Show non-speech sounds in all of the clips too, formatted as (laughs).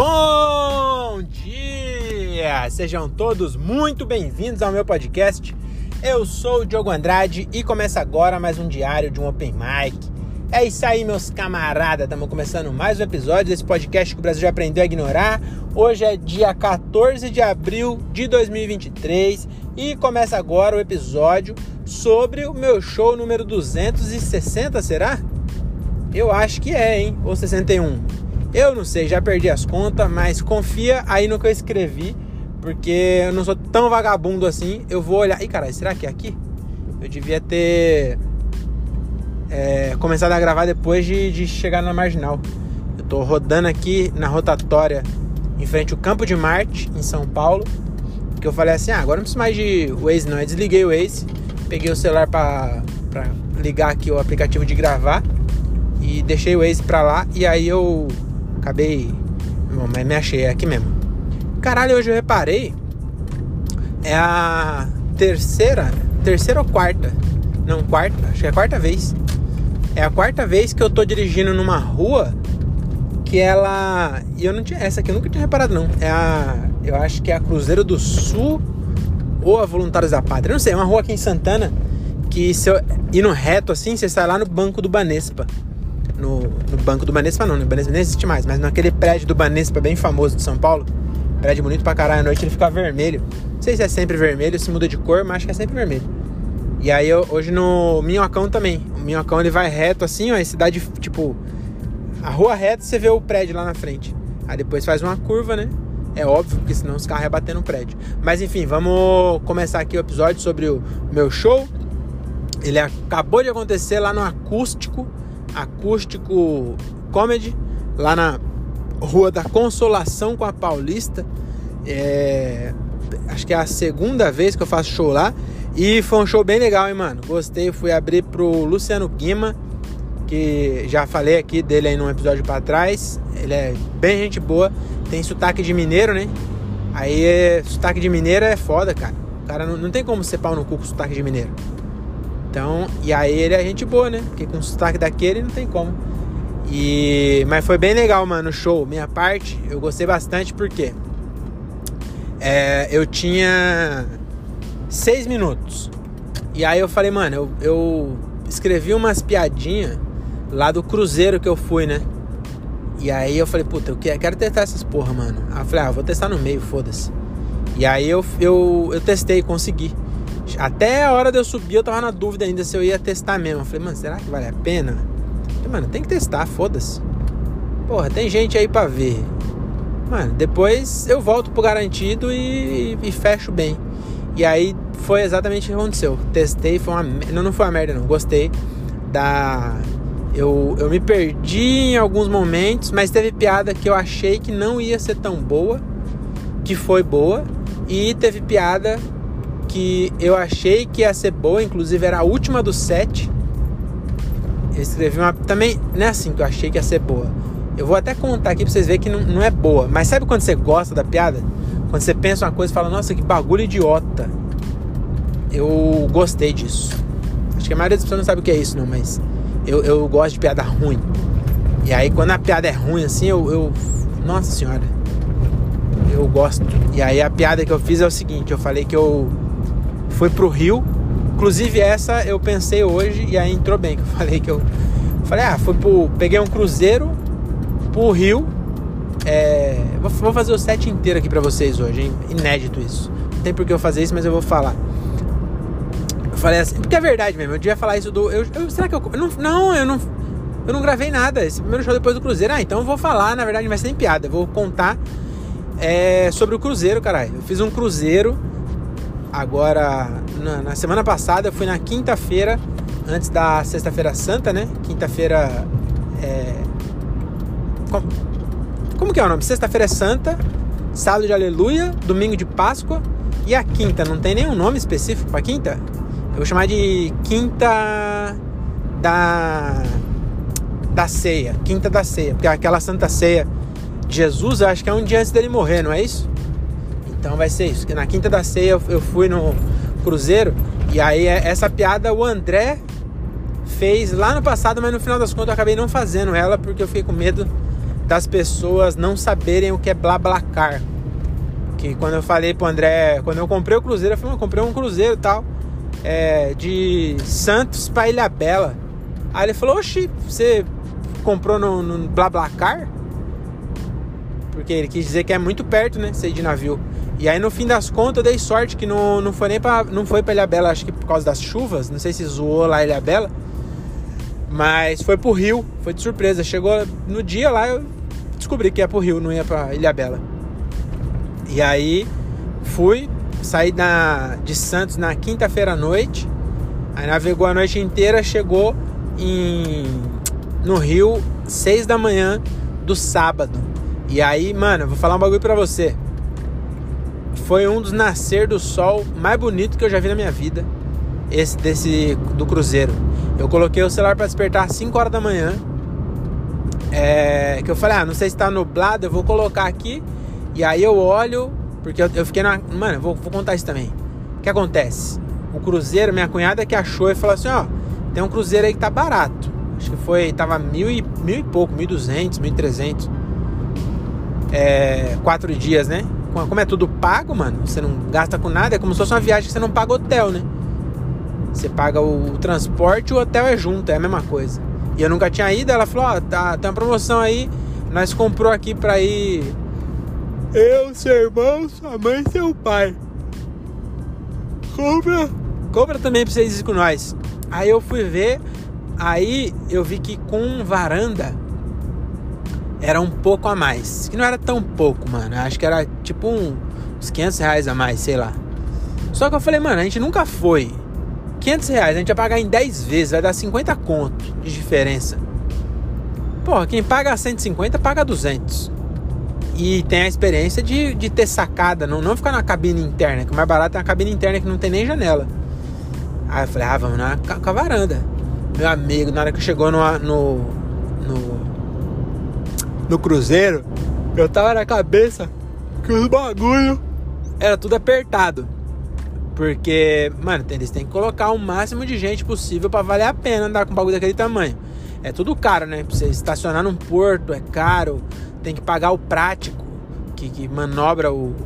Bom dia! Sejam todos muito bem-vindos ao meu podcast. Eu sou o Diogo Andrade e começa agora mais um diário de um Open Mic. É isso aí, meus camaradas. Estamos começando mais um episódio desse podcast que o Brasil já aprendeu a ignorar. Hoje é dia 14 de abril de 2023 e começa agora o episódio sobre o meu show número 260, será? Eu acho que é, hein? Ou 61. Eu não sei, já perdi as contas, mas confia aí no que eu escrevi, porque eu não sou tão vagabundo assim. Eu vou olhar. Ih, caralho, será que é aqui? Eu devia ter é, começado a gravar depois de, de chegar na marginal. Eu tô rodando aqui na rotatória em frente ao Campo de Marte, em São Paulo. Porque eu falei assim: ah, agora não preciso mais de Waze, não. Eu desliguei o Waze, peguei o celular pra, pra ligar aqui o aplicativo de gravar e deixei o Waze pra lá. E aí eu Acabei. Mas me achei aqui mesmo. Caralho, hoje eu reparei. É a terceira. Terceira ou quarta? Não, quarta. Acho que é a quarta vez. É a quarta vez que eu tô dirigindo numa rua que ela. E eu não tinha. Essa aqui eu nunca tinha reparado, não. É a. Eu acho que é a Cruzeiro do Sul ou a Voluntários da Pátria. não sei, é uma rua aqui em Santana que se eu ir no reto assim, você sai lá no banco do Banespa no, no banco do Banespa, não, no Banespa nem existe mais, mas naquele prédio do Banespa bem famoso de São Paulo, prédio bonito pra caralho, à noite ele fica vermelho. Não sei se é sempre vermelho, se muda de cor, mas acho que é sempre vermelho. E aí eu, hoje no Minhocão também. O Minhocão ele vai reto assim, ó, a cidade, tipo, a rua reta você vê o prédio lá na frente. Aí depois faz uma curva, né? É óbvio, porque senão os carros iam bater no prédio. Mas enfim, vamos começar aqui o episódio sobre o meu show. Ele acabou de acontecer lá no acústico Acústico Comedy, lá na Rua da Consolação com a Paulista. É, acho que é a segunda vez que eu faço show lá. E foi um show bem legal, hein, mano? Gostei. Fui abrir pro Luciano Guima, que já falei aqui dele aí num episódio para trás. Ele é bem gente boa. Tem sotaque de mineiro, né? Aí, sotaque de mineiro é foda, cara. Cara não, não tem como ser pau no cu com sotaque de mineiro. Então, e aí ele é gente boa, né? Porque com o sotaque daquele não tem como. E mas foi bem legal, mano, o show. Minha parte, eu gostei bastante porque é, eu tinha seis minutos. E aí eu falei, mano, eu, eu escrevi umas piadinhas lá do cruzeiro que eu fui, né? E aí eu falei, puta, eu quero testar essas porra, mano. Aí eu falei, ah, vou testar no meio, foda-se. E aí eu, eu, eu testei, consegui. Até a hora de eu subir, eu tava na dúvida ainda se eu ia testar mesmo. Eu falei, mano, será que vale a pena? falei, mano, tem que testar, foda-se. Porra, tem gente aí pra ver. Mano, depois eu volto pro garantido e, e, fecho bem. E aí foi exatamente o que aconteceu. Testei, foi uma. Não, não foi uma merda, não. Gostei da. Eu, eu me perdi em alguns momentos, mas teve piada que eu achei que não ia ser tão boa, que foi boa. E teve piada que eu achei que ia ser boa, inclusive era a última do set. Eu escrevi uma. Também não é assim que eu achei que ia ser boa. Eu vou até contar aqui pra vocês verem que não, não é boa. Mas sabe quando você gosta da piada? Quando você pensa uma coisa e fala, nossa, que bagulho idiota. Eu gostei disso. Acho que a maioria das pessoas não sabe o que é isso, não, mas eu, eu gosto de piada ruim. E aí quando a piada é ruim assim, eu. eu nossa senhora. Eu gosto. E aí a piada que eu fiz é o seguinte, eu falei que eu fui pro Rio. Inclusive essa eu pensei hoje e aí entrou bem, que eu (laughs) falei que eu falei, ah, fui pro peguei um cruzeiro pro Rio. É, vou fazer o set inteiro aqui para vocês hoje, hein? inédito isso. Não tem por que eu fazer isso, mas eu vou falar. Eu falei assim, porque é verdade mesmo. Eu devia falar isso do. Eu, eu, será que eu. eu não, não, eu não. Eu não gravei nada. Esse primeiro show depois do Cruzeiro. Ah, então eu vou falar. Na verdade, vai ser nem piada. Eu vou contar é, sobre o Cruzeiro, caralho. Eu fiz um Cruzeiro agora na, na semana passada, eu fui na quinta-feira, antes da sexta-feira santa, né? Quinta-feira é. Como, como que é o nome? Sexta-feira é santa, sábado de aleluia, domingo de Páscoa e a quinta. Não tem nenhum nome específico para quinta? Eu vou chamar de quinta da da ceia, quinta da ceia, porque aquela santa ceia de Jesus, acho que é um dia antes dele morrer, não é isso? Então vai ser isso. Na quinta da ceia eu fui no Cruzeiro e aí é, essa piada o André fez lá no passado, mas no final das contas eu acabei não fazendo ela porque eu fiquei com medo das pessoas não saberem o que é BlaBlaCar. Que quando eu falei pro André, quando eu comprei o Cruzeiro, eu falei, eu comprei um Cruzeiro tal, é, de Santos pra Ilha Bela. Aí ele falou, oxi, você comprou no, no BlaBlaCar? Porque ele quis dizer que é muito perto, né, sair de navio. E aí no fim das contas eu dei sorte que não, não foi nem pra, não foi pra Ilha Bela, acho que por causa das chuvas, não sei se zoou lá Ilha Bela. Mas foi pro Rio, foi de surpresa. Chegou no dia lá, eu descobri que ia pro Rio, não ia pra Ilha Bela. E aí fui, saí da, de Santos na quinta-feira à noite. Aí navegou a noite inteira, chegou em, no Rio, seis da manhã do sábado. E aí, mano, vou falar um bagulho pra você. Foi um dos nascer do sol mais bonito que eu já vi na minha vida. Esse desse do cruzeiro. Eu coloquei o celular para despertar às 5 horas da manhã. É, que eu falei, ah, não sei se tá nublado, eu vou colocar aqui. E aí eu olho, porque eu, eu fiquei na. Mano, eu vou, vou contar isso também. O que acontece? O cruzeiro, minha cunhada que achou e falou assim: ó, tem um cruzeiro aí que tá barato. Acho que foi, tava mil e, mil e pouco, mil duzentos, mil trezentos. É, quatro dias, né? Como é tudo pago, mano, você não gasta com nada, é como se fosse uma viagem que você não paga hotel, né? Você paga o, transporte e o hotel é junto, é a mesma coisa. E eu nunca tinha ido, ela falou, ó, tá, tem uma promoção aí, nós comprou aqui pra ir eu, seu irmão, sua mãe e seu pai. Compra, compra também pra vocês ir com nós. Aí eu fui ver, aí eu vi que com varanda era um pouco a mais. Que não era tão pouco, mano. Acho que era tipo um, uns 500 reais a mais, sei lá. Só que eu falei, mano, a gente nunca foi. 500 reais, a gente vai pagar em 10 vezes, vai dar 50 conto de diferença. Porra, quem paga 150 paga 200. E tem a experiência de, de ter sacada, não, não ficar na cabine interna, que o mais barato é a cabine interna que não tem nem janela. Aí eu falei, ah, vamos na com a varanda. Meu amigo, na hora que chegou no, no, no, no cruzeiro, eu tava na cabeça que os bagulho era tudo apertado. Porque, mano, eles têm que colocar o máximo de gente possível para valer a pena andar com um bagulho daquele tamanho. É tudo caro, né? Pra você estacionar num porto é caro, tem que pagar o prático que, que manobra o,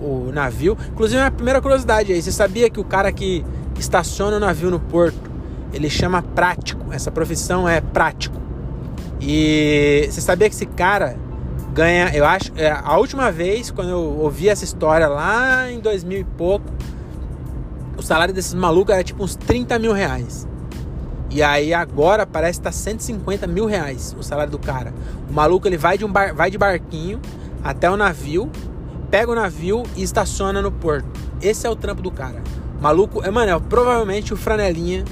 o, o, navio. Inclusive, a primeira curiosidade aí, você sabia que o cara que estaciona o navio no porto, ele chama prático, essa profissão é prático. E você sabia que esse cara ganha, eu acho, é, a última vez quando eu ouvi essa história lá em 2000 e pouco, o salário desses malucos era tipo uns 30 mil reais. E aí agora parece que tá 150 mil reais o salário do cara. O maluco ele vai de, um bar, vai de barquinho até o navio, pega o navio e estaciona no porto. Esse é o trampo do cara. O maluco, é, mano, é provavelmente o franelinha.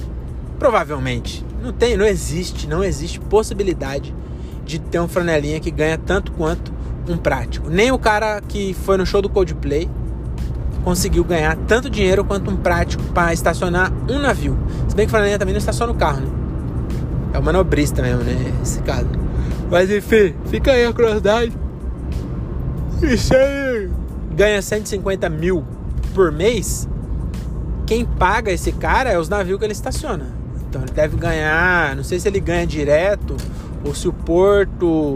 Provavelmente. Não tem, não existe, não existe possibilidade de ter um franelinha que ganha tanto quanto um prático. Nem o cara que foi no show do Coldplay conseguiu ganhar tanto dinheiro quanto um prático para estacionar um navio. Se bem que o Flanelinha também não estaciona o carro, né? É o manobrista mesmo, né? Esse caso. Mas enfim, fica aí a curiosidade. Se ele ganha 150 mil por mês, quem paga esse cara é os navios que ele estaciona. Então ele deve ganhar, não sei se ele ganha direto ou se o porto,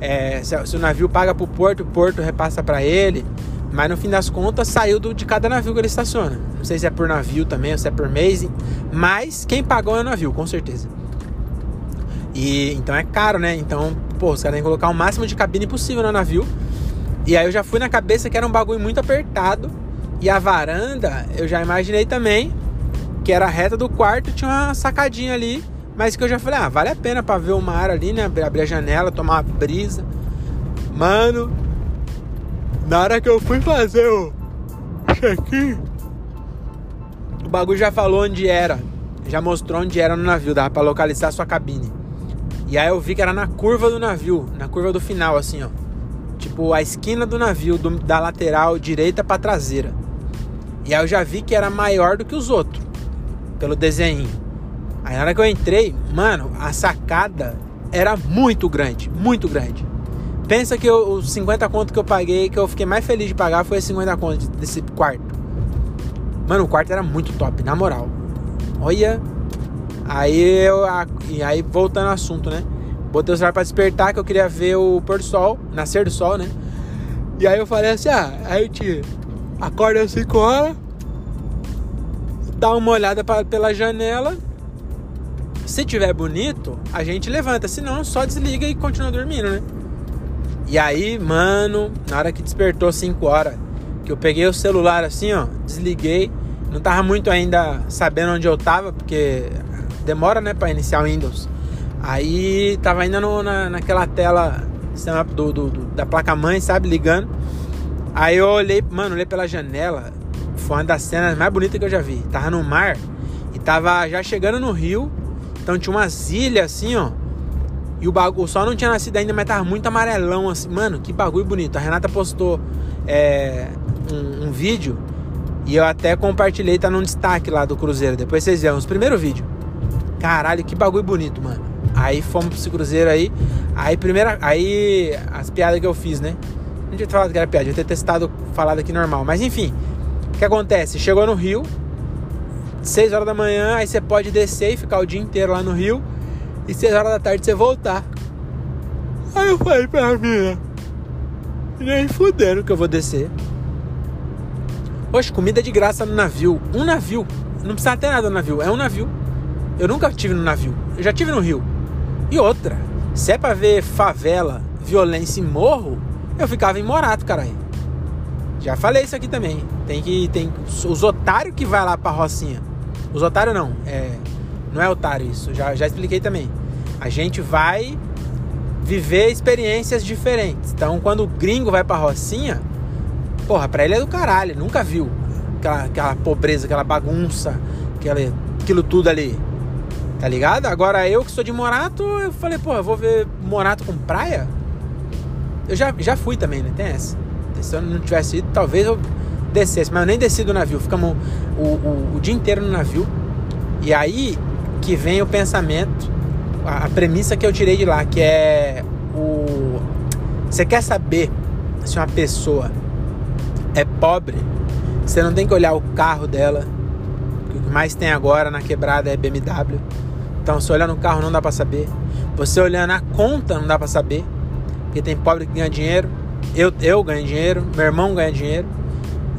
é, se, se, o navio paga para o porto, o porto repassa para ele. Mas no fim das contas saiu do, de cada navio que ele estaciona. Não sei se é por navio também ou se é por mês. Mas quem pagou é o navio, com certeza. E então é caro, né? Então, pô, os caras têm que colocar o máximo de cabine possível no navio. E aí eu já fui na cabeça que era um bagulho muito apertado. E a varanda, eu já imaginei também que era reta do quarto, tinha uma sacadinha ali. Mas que eu já falei, ah, vale a pena pra ver o mar ali, né? Abrir a janela, tomar uma brisa. Mano, na hora que eu fui fazer o check-in, o bagulho já falou onde era. Já mostrou onde era no navio, dava pra localizar a sua cabine. E aí eu vi que era na curva do navio, na curva do final, assim, ó. Tipo, a esquina do navio, do, da lateral direita pra traseira. E aí eu já vi que era maior do que os outros, pelo desenho. Aí na hora que eu entrei, mano, a sacada era muito grande, muito grande. Pensa que eu, os 50 conto que eu paguei, que eu fiquei mais feliz de pagar, foi 50 conto desse quarto. Mano, o quarto era muito top, na moral. Olha. Aí eu. E aí, voltando ao assunto, né? botei o celular pra despertar, que eu queria ver o pôr do sol, nascer do sol, né? E aí eu falei assim, ah, aí a gente acorda às 5 horas, dá uma olhada pra, pela janela. Se tiver bonito, a gente levanta, senão só desliga e continua dormindo, né? E aí, mano, na hora que despertou 5 horas, que eu peguei o celular assim, ó, desliguei, não tava muito ainda sabendo onde eu tava, porque demora, né, para iniciar o Windows. Aí tava ainda no, na, naquela tela do, do, do, da placa-mãe, sabe, ligando. Aí eu olhei, mano, olhei pela janela, foi uma das cenas mais bonitas que eu já vi. Tava no mar e tava já chegando no rio, então tinha umas ilhas assim, ó. E o, bagulho, o sol não tinha nascido ainda, mas tava muito amarelão assim. Mano, que bagulho bonito. A Renata postou é, um, um vídeo e eu até compartilhei, tá num destaque lá do Cruzeiro. Depois vocês verão, os primeiros vídeos. Caralho, que bagulho bonito, mano. Aí fomos pro Cruzeiro aí. Aí, primeira. Aí, as piadas que eu fiz, né? Não tinha falado que era piada, devia ter testado, falado aqui normal. Mas enfim, o que acontece? Chegou no Rio, 6 horas da manhã, aí você pode descer e ficar o dia inteiro lá no Rio. E 6 horas da tarde você voltar. Aí eu falei pra minha, nem fudendo que eu vou descer. Poxa, comida de graça no navio. Um navio. Não precisa ter nada no navio. É um navio. Eu nunca tive no navio. Eu já tive no Rio. E outra. Se é pra ver favela, violência e morro, eu ficava em Morato, caralho. Já falei isso aqui também. Tem que. Tem os otários que vai lá pra Rocinha. Os otários não. É, não é otário isso. Já, já expliquei também. A gente vai viver experiências diferentes. Então, quando o gringo vai pra Rocinha, Porra, pra ele é do caralho, nunca viu aquela, aquela pobreza, aquela bagunça, aquela, aquilo tudo ali. Tá ligado? Agora eu que sou de Morato, eu falei, eu vou ver Morato com praia? Eu já, já fui também, né? Tem essa. Se eu não tivesse ido, talvez eu descesse, mas eu nem desci do navio. Ficamos o, o, o dia inteiro no navio. E aí que vem o pensamento, a, a premissa que eu tirei de lá, que é o. Você quer saber se uma pessoa é pobre, você não tem que olhar o carro dela. O que mais tem agora na quebrada é BMW. Então, se olhar no carro não dá para saber. Você olhando a conta não dá para saber. Porque tem pobre que ganha dinheiro. Eu, eu ganho dinheiro, meu irmão ganha dinheiro.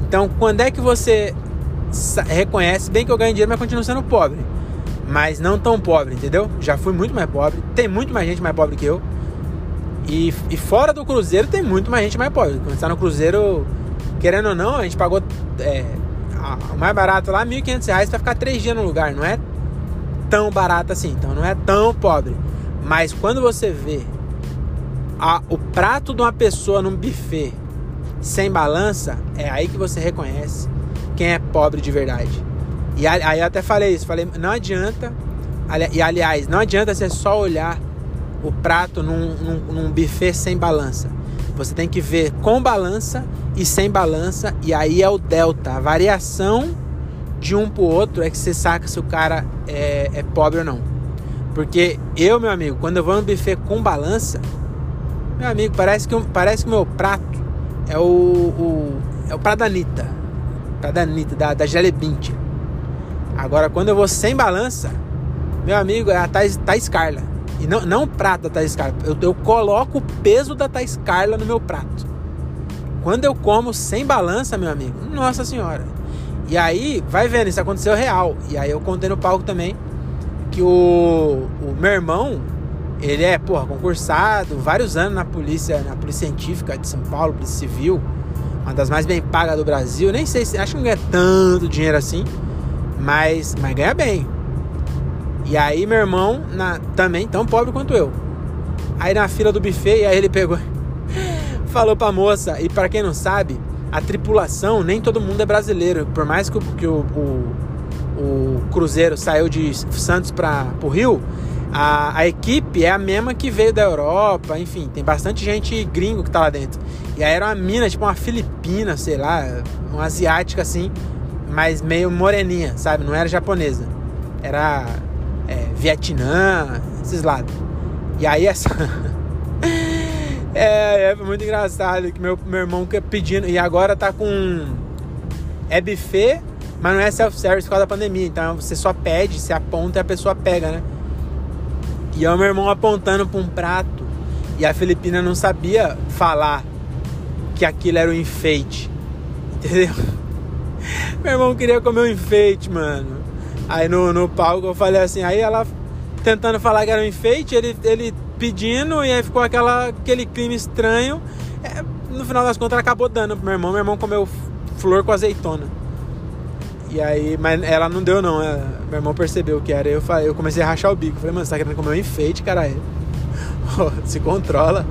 Então, quando é que você reconhece bem que eu ganho dinheiro, mas continuo sendo pobre? Mas não tão pobre, entendeu? Já fui muito mais pobre. Tem muito mais gente mais pobre que eu. E, e fora do Cruzeiro tem muito mais gente mais pobre. Quando está no Cruzeiro, querendo ou não, a gente pagou é, o mais barato lá, R$ 1.500 para ficar três dias no lugar. Não é tão barato assim, então não é tão pobre. Mas quando você vê a, o prato de uma pessoa num buffet sem balança, é aí que você reconhece quem é pobre de verdade. E aí eu até falei isso, falei, não adianta, e aliás, não adianta você só olhar o prato num, num, num buffet sem balança. Você tem que ver com balança e sem balança, e aí é o delta, a variação de um pro outro é que você saca se o cara é, é pobre ou não. Porque eu, meu amigo, quando eu vou no buffet com balança, meu amigo, parece que, parece que o meu prato é o, o, é o prato da Anitta. Prato da Anitta, da, da Gelebinte. Agora, quando eu vou sem balança, meu amigo, é a Thais, Thais Carla. E não, não o prato da Thais Carla. Eu, eu coloco o peso da Thais Carla no meu prato. Quando eu como sem balança, meu amigo, nossa senhora. E aí, vai vendo, isso aconteceu real. E aí eu contei no palco também que o, o meu irmão, ele é, porra, concursado, vários anos na polícia, na polícia científica de São Paulo, polícia civil, uma das mais bem pagas do Brasil. Nem sei se, acho que não ganha tanto dinheiro assim, mas, mas ganha bem. E aí meu irmão, na, também tão pobre quanto eu. Aí na fila do buffet, aí ele pegou, (laughs) falou pra moça, e para quem não sabe, a tripulação, nem todo mundo é brasileiro. Por mais que o, que o, o, o Cruzeiro saiu de Santos para o Rio, a, a, equipe é a mesma que veio da Europa, enfim, tem bastante gente gringo que tá lá dentro. E aí era uma mina, tipo uma filipina, sei lá, uma asiática assim, mas meio moreninha, sabe? Não era japonesa. Era é, Vietnã, esses lados. E aí essa. (laughs) é, é muito engraçado que meu, meu irmão pedindo. E agora tá com. É buffet, mas não é self-service por causa da pandemia. Então você só pede, você aponta e a pessoa pega, né? E é o meu irmão apontando para um prato. E a Filipina não sabia falar que aquilo era um enfeite. (laughs) Entendeu? Meu irmão queria comer um enfeite, mano. Aí no, no palco eu falei assim, aí ela tentando falar que era um enfeite, ele, ele pedindo, e aí ficou aquela, aquele clima estranho. É, no final das contas, ela acabou dando pro meu irmão. Meu irmão comeu flor com azeitona. E aí, mas ela não deu não. Ela, meu irmão percebeu que era. Eu, falei, eu comecei a rachar o bico. Falei, mano, você tá querendo comer um enfeite, caralho? (laughs) Se controla.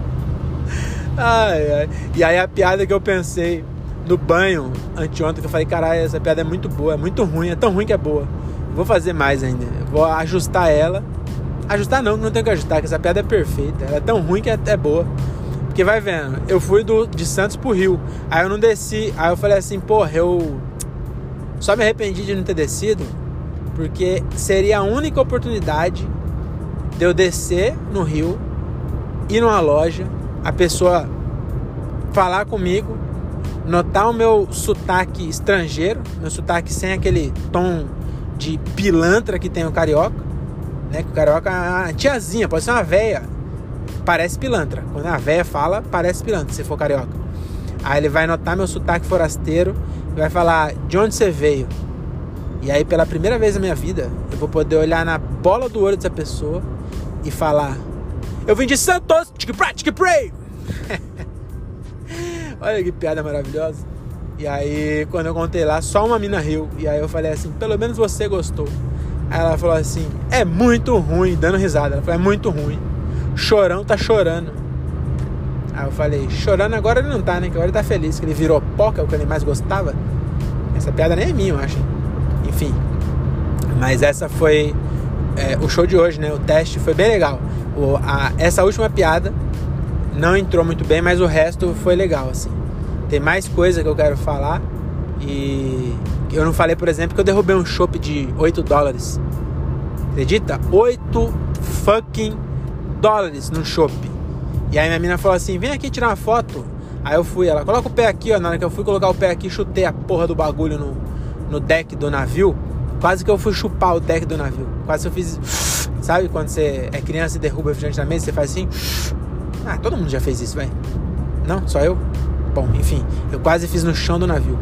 Ai, ai. E aí a piada que eu pensei no banho anteontem, que eu falei, caralho, essa piada é muito boa, é muito ruim, é tão ruim que é boa. Vou fazer mais ainda. Vou ajustar ela. Ajustar não, não tenho que ajustar, que essa piada é perfeita. Ela é tão ruim que é, é boa. Porque vai vendo, eu fui do, de Santos pro Rio. Aí eu não desci. Aí eu falei assim, porra, eu só me arrependi de não ter descido. Porque seria a única oportunidade de eu descer no Rio, ir numa loja, a pessoa falar comigo, notar o meu sotaque estrangeiro, meu sotaque sem aquele tom de pilantra que tem o carioca, né? Que o carioca, a tiazinha, pode ser uma véia, parece pilantra. Quando a véia fala, parece pilantra, se for carioca. Aí ele vai notar meu sotaque forasteiro vai falar de onde você veio. E aí, pela primeira vez na minha vida, eu vou poder olhar na bola do olho dessa pessoa e falar: Eu vim de Santos, tique pra, tique pray. (laughs) Olha que piada maravilhosa. E aí, quando eu contei lá, só uma mina riu. E aí eu falei assim: pelo menos você gostou. Aí ela falou assim: é muito ruim, dando risada. Ela falou: é muito ruim. Chorão tá chorando. Aí eu falei: chorando agora ele não tá, né? Que agora ele tá feliz, que ele virou poca, é o que ele mais gostava. Essa piada nem é minha, eu acho. Enfim. Mas essa foi é, o show de hoje, né? O teste foi bem legal. O, a, essa última piada não entrou muito bem, mas o resto foi legal, assim. Tem mais coisa que eu quero falar. E eu não falei, por exemplo, que eu derrubei um chopp de 8 dólares. Acredita? 8 fucking dólares no chopp. E aí minha mina falou assim: vem aqui tirar uma foto. Aí eu fui, ela coloca o pé aqui, ó. Na hora que eu fui colocar o pé aqui, chutei a porra do bagulho no, no deck do navio. Quase que eu fui chupar o deck do navio. Quase eu fiz. (laughs) Sabe quando você é criança e derruba refrigerante na mesa, você faz assim? Ah, todo mundo já fez isso, vai. Não? Só eu? Bom, enfim, eu quase fiz no chão do navio.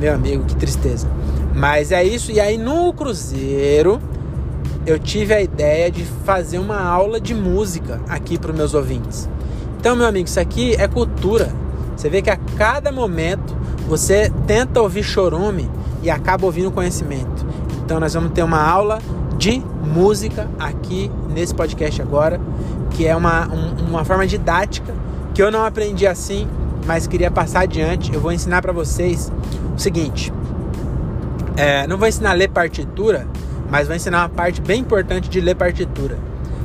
Meu amigo, que tristeza. Mas é isso. E aí no cruzeiro eu tive a ideia de fazer uma aula de música aqui para os meus ouvintes. Então, meu amigo, isso aqui é cultura. Você vê que a cada momento você tenta ouvir chorume e acaba ouvindo conhecimento. Então, nós vamos ter uma aula de música aqui nesse podcast agora, que é uma, um, uma forma didática que eu não aprendi assim mas queria passar adiante. Eu vou ensinar para vocês o seguinte: é, não vou ensinar a ler partitura, mas vou ensinar uma parte bem importante de ler partitura.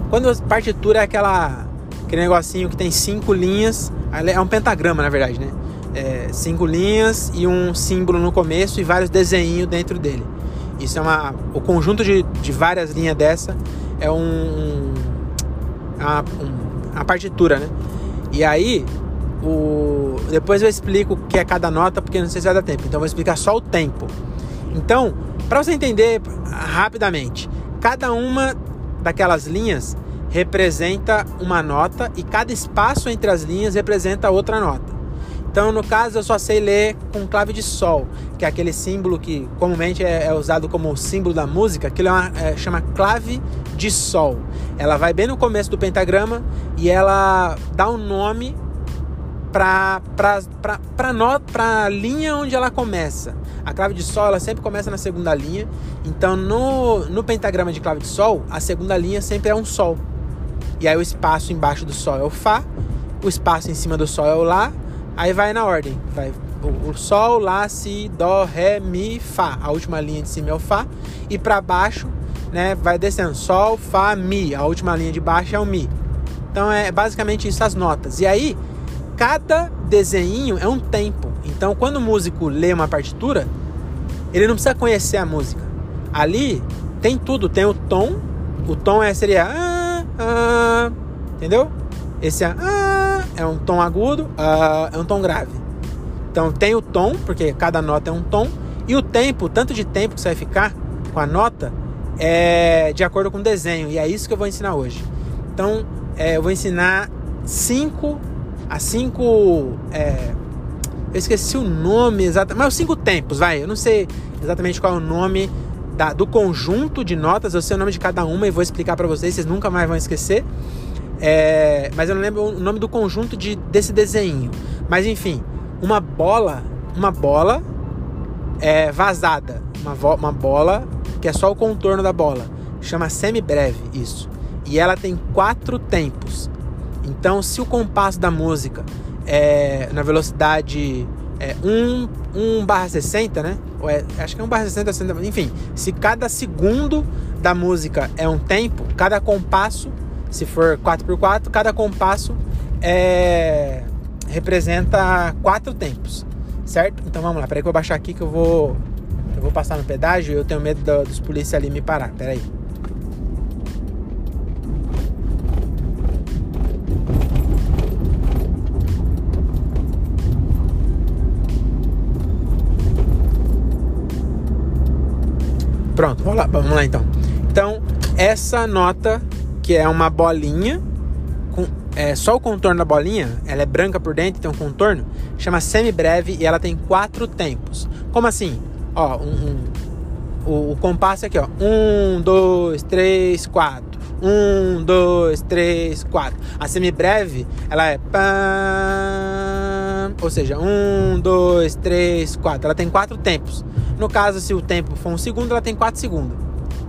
Quando partitura é aquela aquele negocinho que tem cinco linhas, é um pentagrama na verdade, né? É, cinco linhas e um símbolo no começo e vários desenhos dentro dele. Isso é uma o conjunto de, de várias linhas dessa é um, um, um, partitura, né? E aí o... Depois eu explico o que é cada nota, porque não sei se vai dar tempo. Então eu vou explicar só o tempo. Então, para você entender rapidamente, cada uma daquelas linhas representa uma nota e cada espaço entre as linhas representa outra nota. Então, no caso, eu só sei ler com clave de sol, que é aquele símbolo que comumente é, é usado como símbolo da música, que é, é, chama clave de sol. Ela vai bem no começo do pentagrama e ela dá um nome para a linha onde ela começa. A clave de sol ela sempre começa na segunda linha. Então no, no pentagrama de clave de sol, a segunda linha sempre é um sol. E aí o espaço embaixo do sol é o fá, o espaço em cima do sol é o lá, aí vai na ordem. Vai o, o sol, lá, si, dó, ré, mi, fá. A última linha de cima é o fá e para baixo, né, vai descendo sol, fá, mi. A última linha de baixo é o mi. Então é basicamente isso as notas. E aí cada desenho é um tempo. Então, quando o músico lê uma partitura, ele não precisa conhecer a música. Ali tem tudo, tem o tom. O tom é seria ah, ah, entendeu? Esse ah, é um tom agudo, ah, é um tom grave. Então tem o tom, porque cada nota é um tom, e o tempo, tanto de tempo que você vai ficar com a nota, é de acordo com o desenho. E é isso que eu vou ensinar hoje. Então, é, eu vou ensinar cinco, as cinco, é, eu esqueci o nome exato, mas os cinco tempos, vai. Eu não sei exatamente qual é o nome da, do conjunto de notas, eu sei o nome de cada uma e vou explicar para vocês, vocês nunca mais vão esquecer. É, mas eu não lembro o nome do conjunto de, desse desenho. Mas enfim, uma bola, uma bola é, vazada, uma, uma bola que é só o contorno da bola, chama semi-breve isso. E ela tem quatro tempos. Então, se o compasso da música é na velocidade é, 1, 1 barra 60, né? Ou é, acho que é 1 barra 60, 60, enfim. Se cada segundo da música é um tempo, cada compasso, se for 4x4, cada compasso é, representa quatro tempos, certo? Então vamos lá, peraí que eu vou baixar aqui que eu vou, eu vou passar no pedágio e eu tenho medo do, dos policiais ali me parar, peraí. Pronto, vamos lá, vamos lá então. Então, essa nota, que é uma bolinha, com é, só o contorno da bolinha, ela é branca por dentro, tem um contorno, chama semi-breve e ela tem quatro tempos. Como assim? Ó, um, um, o, o compasso é aqui, ó. Um, dois, três, quatro. Um, dois, três, quatro. A semi-breve, ela é. Pam, ou seja, um, dois, três, quatro. Ela tem quatro tempos. No caso, se o tempo for um segundo, ela tem 4 segundos,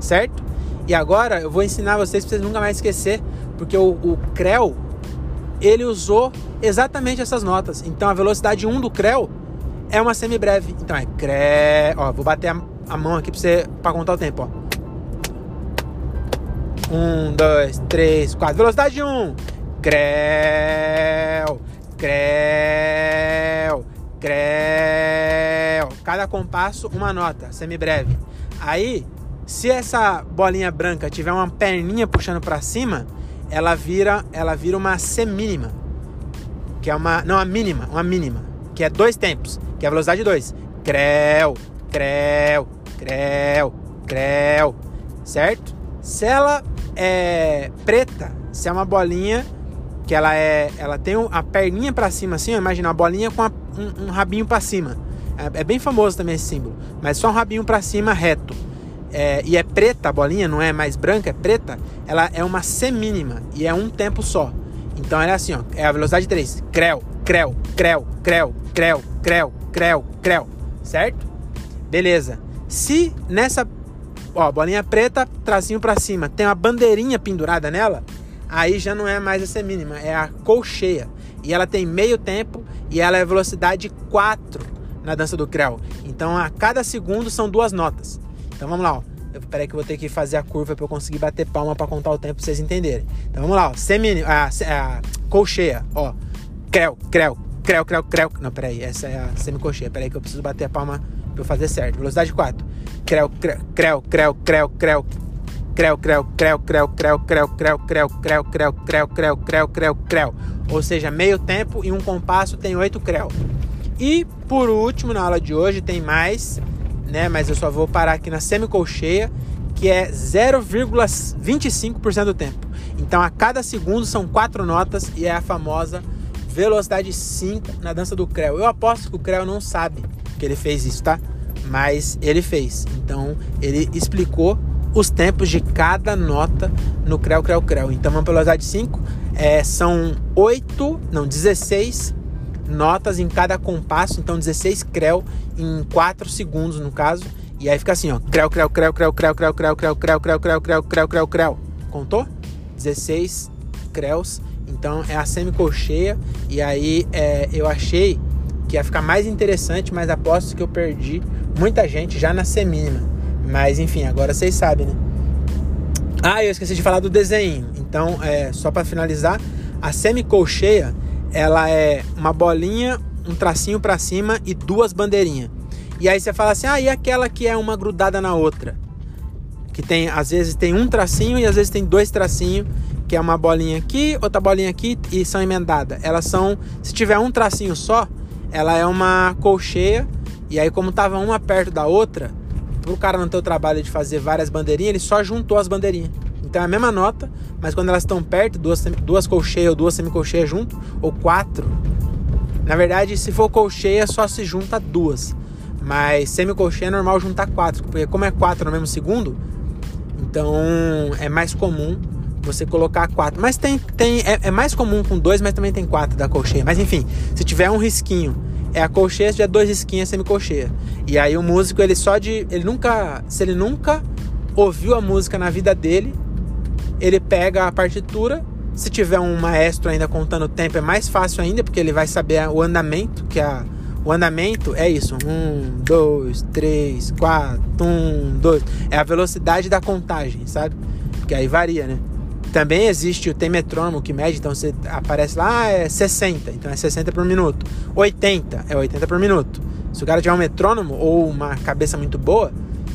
certo? E agora eu vou ensinar vocês para vocês nunca mais esquecer, porque o, o ele usou exatamente essas notas. Então a velocidade 1 do Creu é uma semibreve. Então é Creu, ó, vou bater a, a mão aqui para você para contar o tempo, ó. 1 2 3 4. Velocidade 1. Creu, Creu, Creu. Cada compasso, uma nota, semibreve. Aí, se essa bolinha branca tiver uma perninha puxando para cima, ela vira, ela vira uma semínima. Que é uma. Não, a mínima, uma mínima. Que é dois tempos, que é a velocidade 2. Creu, creu, creu, creu. Certo? Se ela é preta, se é uma bolinha que ela é, ela tem a perninha para cima assim, imagina a bolinha com a um, um rabinho para cima. É, é, bem famoso também esse símbolo, mas só um rabinho para cima reto. É, e é preta a bolinha, não é mais branca, é preta. Ela é uma semínima e é um tempo só. Então ela é assim, ó, é a velocidade 3. Creu, creu, creu, creu, creu, creu, creu, creu. Certo? Beleza. Se nessa ó, bolinha preta, tracinho para cima, tem uma bandeirinha pendurada nela, aí já não é mais a semínima, é a colcheia. E ela tem meio tempo e ela é velocidade 4 na dança do Creu. Então a cada segundo são duas notas. Então vamos lá, ó. Eu, peraí que eu vou ter que fazer a curva para eu conseguir bater palma para contar o tempo pra vocês entenderem. Então vamos lá, ó. Semi, a, a colcheia, ó. Creu, creu, creu, creu, creu. Não, peraí, essa é a semicolcheia. Peraí que eu preciso bater a palma pra eu fazer certo. Velocidade 4. Creu, creu, creu, creu, creu, creu. Creu, creu, creu, creu, creu, creu, creu, creu, creu, creu, creu, creu, creu, creu, creu. Ou seja, meio tempo e um compasso tem oito creu. E por último, na aula de hoje tem mais, né? Mas eu só vou parar aqui na semicolcheia, que é 0,25% do tempo. Então a cada segundo são quatro notas e é a famosa velocidade 5 na dança do Creu. Eu aposto que o Creu não sabe que ele fez isso, tá? Mas ele fez. Então ele explicou os tempos de cada nota no Creu, Creu, Creu. Então, uma velocidade 5 é, são 8, não, 16 notas em cada compasso, então 16 Creu em 4 segundos no caso. E aí fica assim, ó, Creu, Creu, Creu, Creu, Creu, Creu, Creu, Creu, Creu, Creu, Creu, Creu, Creu, Creu, Creu. Contou? 16 Creus. Então é a semicolcheia. E aí é, eu achei que ia ficar mais interessante, mas aposto que eu perdi muita gente já na semínima. Mas enfim, agora vocês sabem, né? Ah, eu esqueci de falar do desenho. Então, é, só para finalizar, a semicolcheia, ela é uma bolinha, um tracinho para cima e duas bandeirinhas. E aí você fala assim: "Ah, e aquela que é uma grudada na outra?" Que tem, às vezes tem um tracinho e às vezes tem dois tracinhos, que é uma bolinha aqui, outra bolinha aqui e são emendadas. Elas são, se tiver um tracinho só, ela é uma colcheia. E aí como tava uma perto da outra, pro cara não ter o trabalho de fazer várias bandeirinhas, ele só juntou as bandeirinhas. Então é a mesma nota, mas quando elas estão perto, duas, duas colcheias ou duas semicolcheias junto, ou quatro. Na verdade, se for colcheia, só se junta duas. Mas semicolcheia é normal juntar quatro, porque como é quatro no mesmo segundo, então é mais comum você colocar quatro. Mas tem, tem é, é, mais comum com dois, mas também tem quatro da colcheia. Mas enfim, se tiver um risquinho, é a colcheia, tiver dois risquinhos, é semicolcheia. E aí o músico, ele só de. Ele nunca. Se ele nunca ouviu a música na vida dele, ele pega a partitura. Se tiver um maestro ainda contando o tempo, é mais fácil ainda, porque ele vai saber o andamento, que a. O andamento é isso: um, dois, três, quatro, um, dois. É a velocidade da contagem, sabe? Que aí varia, né? Também existe, tem metrônomo que mede, então você aparece lá, ah, é 60, então é 60 por minuto. 80 é 80 por minuto. Se o cara tiver um metrônomo ou uma cabeça muito boa,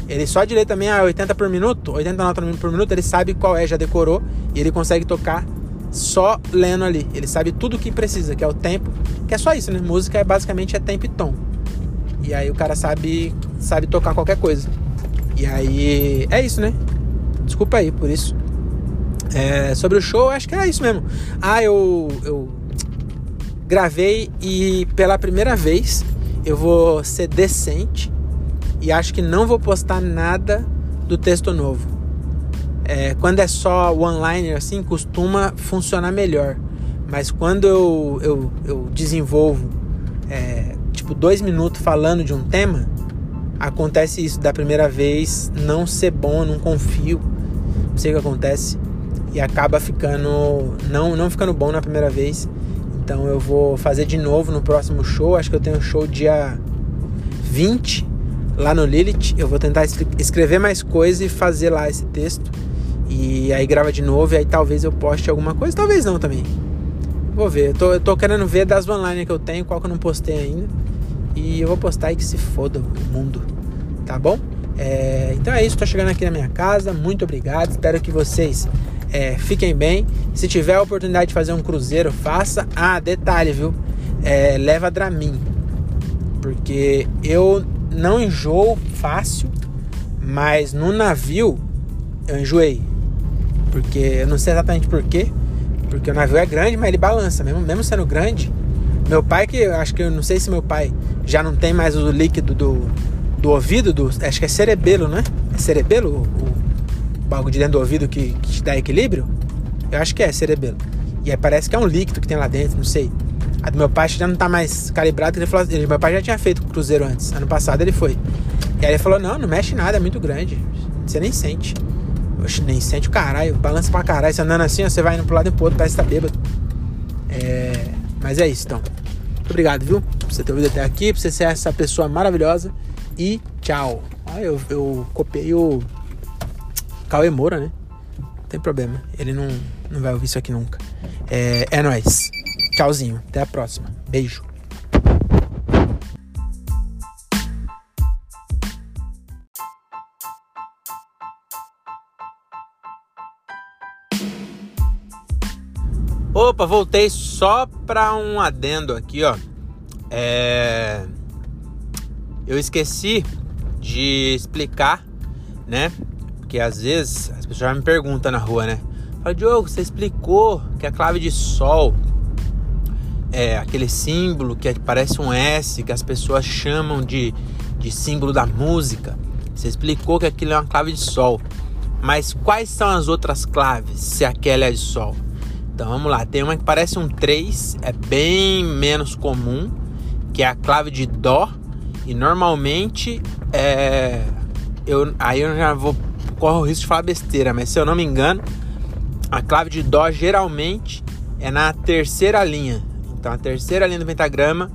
ele só de ler também a 80 por minuto, 80 notas por minuto, ele sabe qual é, já decorou e ele consegue tocar só lendo ali. Ele sabe tudo o que precisa, que é o tempo, que é só isso, né? Música é basicamente é tempo e tom. E aí o cara sabe sabe tocar qualquer coisa. E aí é isso, né? Desculpa aí por isso. É, sobre o show, acho que era isso mesmo. Ah, eu, eu gravei e pela primeira vez eu vou ser decente e acho que não vou postar nada do texto novo. É, quando é só one-liner assim, costuma funcionar melhor. Mas quando eu, eu, eu desenvolvo é, tipo dois minutos falando de um tema, acontece isso da primeira vez não ser bom, não confio. Não sei o que acontece e acaba ficando não não ficando bom na primeira vez. Então eu vou fazer de novo no próximo show. Acho que eu tenho um show dia 20 lá no Lilith. Eu vou tentar escrever mais coisas e fazer lá esse texto. E aí grava de novo e aí talvez eu poste alguma coisa, talvez não também. Vou ver. Eu tô, eu tô querendo ver das online que eu tenho, qual que eu não postei ainda. E eu vou postar aí que se foda o mundo. Tá bom? É, então é isso, tô chegando aqui na minha casa. Muito obrigado. Espero que vocês é, fiquem bem. Se tiver a oportunidade de fazer um cruzeiro, faça. Ah, detalhe, viu? É, leva Dramin. Porque eu não enjoo fácil, mas no navio eu enjoei. Porque eu não sei exatamente porquê. Porque o navio é grande, mas ele balança, mesmo, mesmo sendo grande. Meu pai, que eu acho que eu não sei se meu pai já não tem mais o líquido do, do ouvido, do, acho que é cerebelo, né? É cerebelo o, bagulho de dentro do ouvido que, que te dá equilíbrio? Eu acho que é cerebelo. E aí parece que é um líquido que tem lá dentro, não sei. A do meu pai já não tá mais calibrado, ele falou meu pai já tinha feito cruzeiro antes, ano passado ele foi. E aí ele falou, não, não mexe nada, é muito grande. Você nem sente. Oxe, nem sente o caralho, balança pra caralho. Você andando assim, ó, você vai indo pro lado e pro outro, parece que tá bêbado. É... Mas é isso, então. Muito obrigado, viu? Por você ter ouvido até aqui, por você ser essa pessoa maravilhosa. E tchau. Ah, eu, eu copiei o Cauê Moura, né? Não tem problema. Ele não, não vai ouvir isso aqui nunca. É, é nóis. Tchauzinho. Até a próxima. Beijo. Opa, voltei só para um adendo aqui, ó. É... Eu esqueci de explicar, né, porque às vezes as pessoas me perguntam na rua, né? Fala, Diogo, você explicou que a clave de sol é aquele símbolo que parece um S, que as pessoas chamam de, de símbolo da música. Você explicou que aquilo é uma clave de sol. Mas quais são as outras claves se aquela é de sol? Então vamos lá, tem uma que parece um 3, é bem menos comum, que é a clave de Dó. E normalmente é. Eu, aí eu já vou corre o risco de falar besteira, mas se eu não me engano, a clave de Dó geralmente é na terceira linha. Então a terceira linha do pentagrama,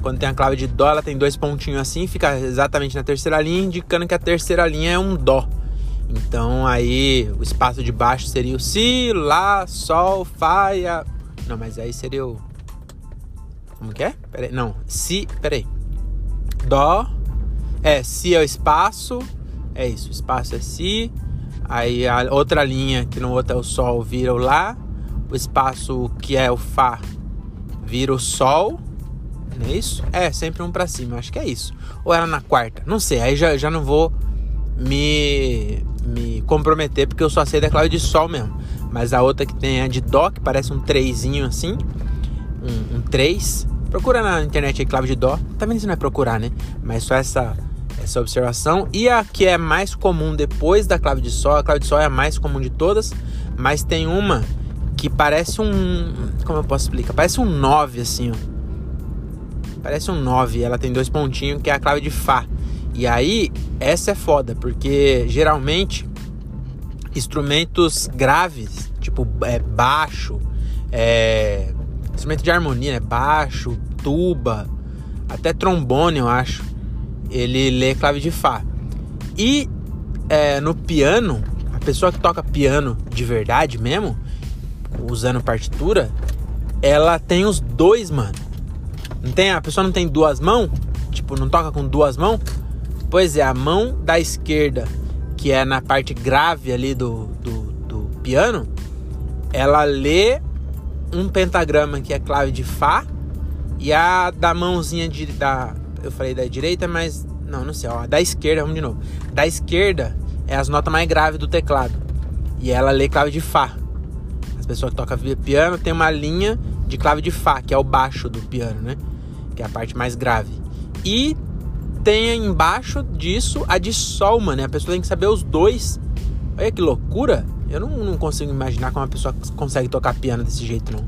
quando tem a clave de Dó, ela tem dois pontinhos assim, fica exatamente na terceira linha, indicando que a terceira linha é um Dó. Então aí o espaço de baixo seria o Si, Lá, Sol, Fá e a... Não, mas aí seria o... Como que é? Não, Si, peraí. Dó, é, Si é o espaço, é isso, o espaço é Si, aí a outra linha que no outro é o Sol vira o Lá, o espaço que é o Fá vira o Sol, não é isso? É, sempre um para cima, acho que é isso. Ou era na quarta, não sei, aí já, já não vou me, me comprometer, porque eu só sei da clave de sol mesmo. Mas a outra que tem a de dó, que parece um trezinho assim, um, 3. Procura na internet aí clave de dó. Também se não é procurar, né? Mas só essa essa observação. E a que é mais comum depois da clave de sol, a clave de sol é a mais comum de todas, mas tem uma que parece um. Como eu posso explicar? Parece um 9, assim, ó. Parece um 9, ela tem dois pontinhos, que é a clave de Fá. E aí, essa é foda, porque geralmente instrumentos graves, tipo é, baixo, é, instrumento de harmonia, né? baixo, tuba, até trombone, eu acho ele lê clave de Fá. E é, no piano, a pessoa que toca piano de verdade mesmo, usando partitura, ela tem os dois, mano. Não tem, a pessoa não tem duas mãos? Tipo, não toca com duas mãos? Pois é, a mão da esquerda, que é na parte grave ali do, do, do piano, ela lê um pentagrama que é clave de Fá e a da mãozinha de, da, eu falei da direita, mas não, não sei, ó, da esquerda, vamos de novo. Da esquerda é as notas mais graves do teclado. E ela lê clave de Fá. As pessoas que tocam piano tem uma linha de clave de Fá, que é o baixo do piano, né? Que é a parte mais grave. E tem embaixo disso a de Sol, mano. A pessoa tem que saber os dois. Olha que loucura. Eu não, não consigo imaginar como uma pessoa consegue tocar piano desse jeito, não.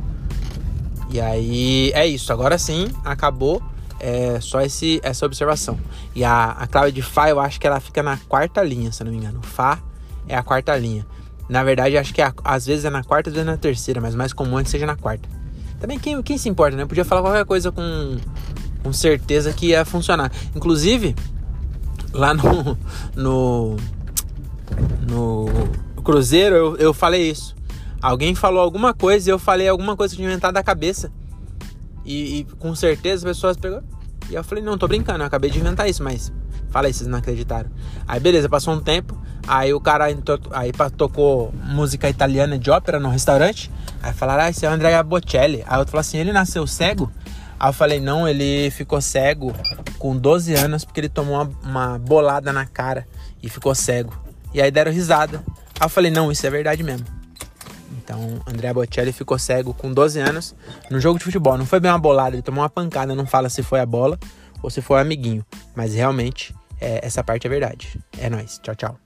E aí é isso. Agora sim, acabou é só esse, essa observação. E a, a clave de Fá, eu acho que ela fica na quarta linha, se eu não me engano. Fá é a quarta linha. Na verdade, acho que é, às vezes é na quarta, às vezes é na terceira, mas mais comum é que seja na quarta. Também quem, quem se importa, né? Eu podia falar qualquer coisa com, com certeza que ia funcionar. Inclusive, lá no, no, no Cruzeiro eu, eu falei isso. Alguém falou alguma coisa e eu falei alguma coisa que tinha inventado da cabeça. E, e, com certeza as pessoas pegou. E eu falei, não, tô brincando, eu acabei de inventar isso, mas fala aí, vocês não acreditaram. Aí beleza, passou um tempo, aí o cara entrou, aí tocou música italiana de ópera no restaurante. Aí falaram, ah, esse é o Andrea Bocelli. Aí outro falou assim, ele nasceu cego? Aí eu falei, não, ele ficou cego com 12 anos porque ele tomou uma, uma bolada na cara e ficou cego. E aí deram risada. Aí eu falei, não, isso é verdade mesmo. Então, André Bocelli ficou cego com 12 anos no jogo de futebol. Não foi bem uma bolada, ele tomou uma pancada, não fala se foi a bola ou se foi o amiguinho. Mas realmente, é, essa parte é verdade. É nóis. Tchau, tchau.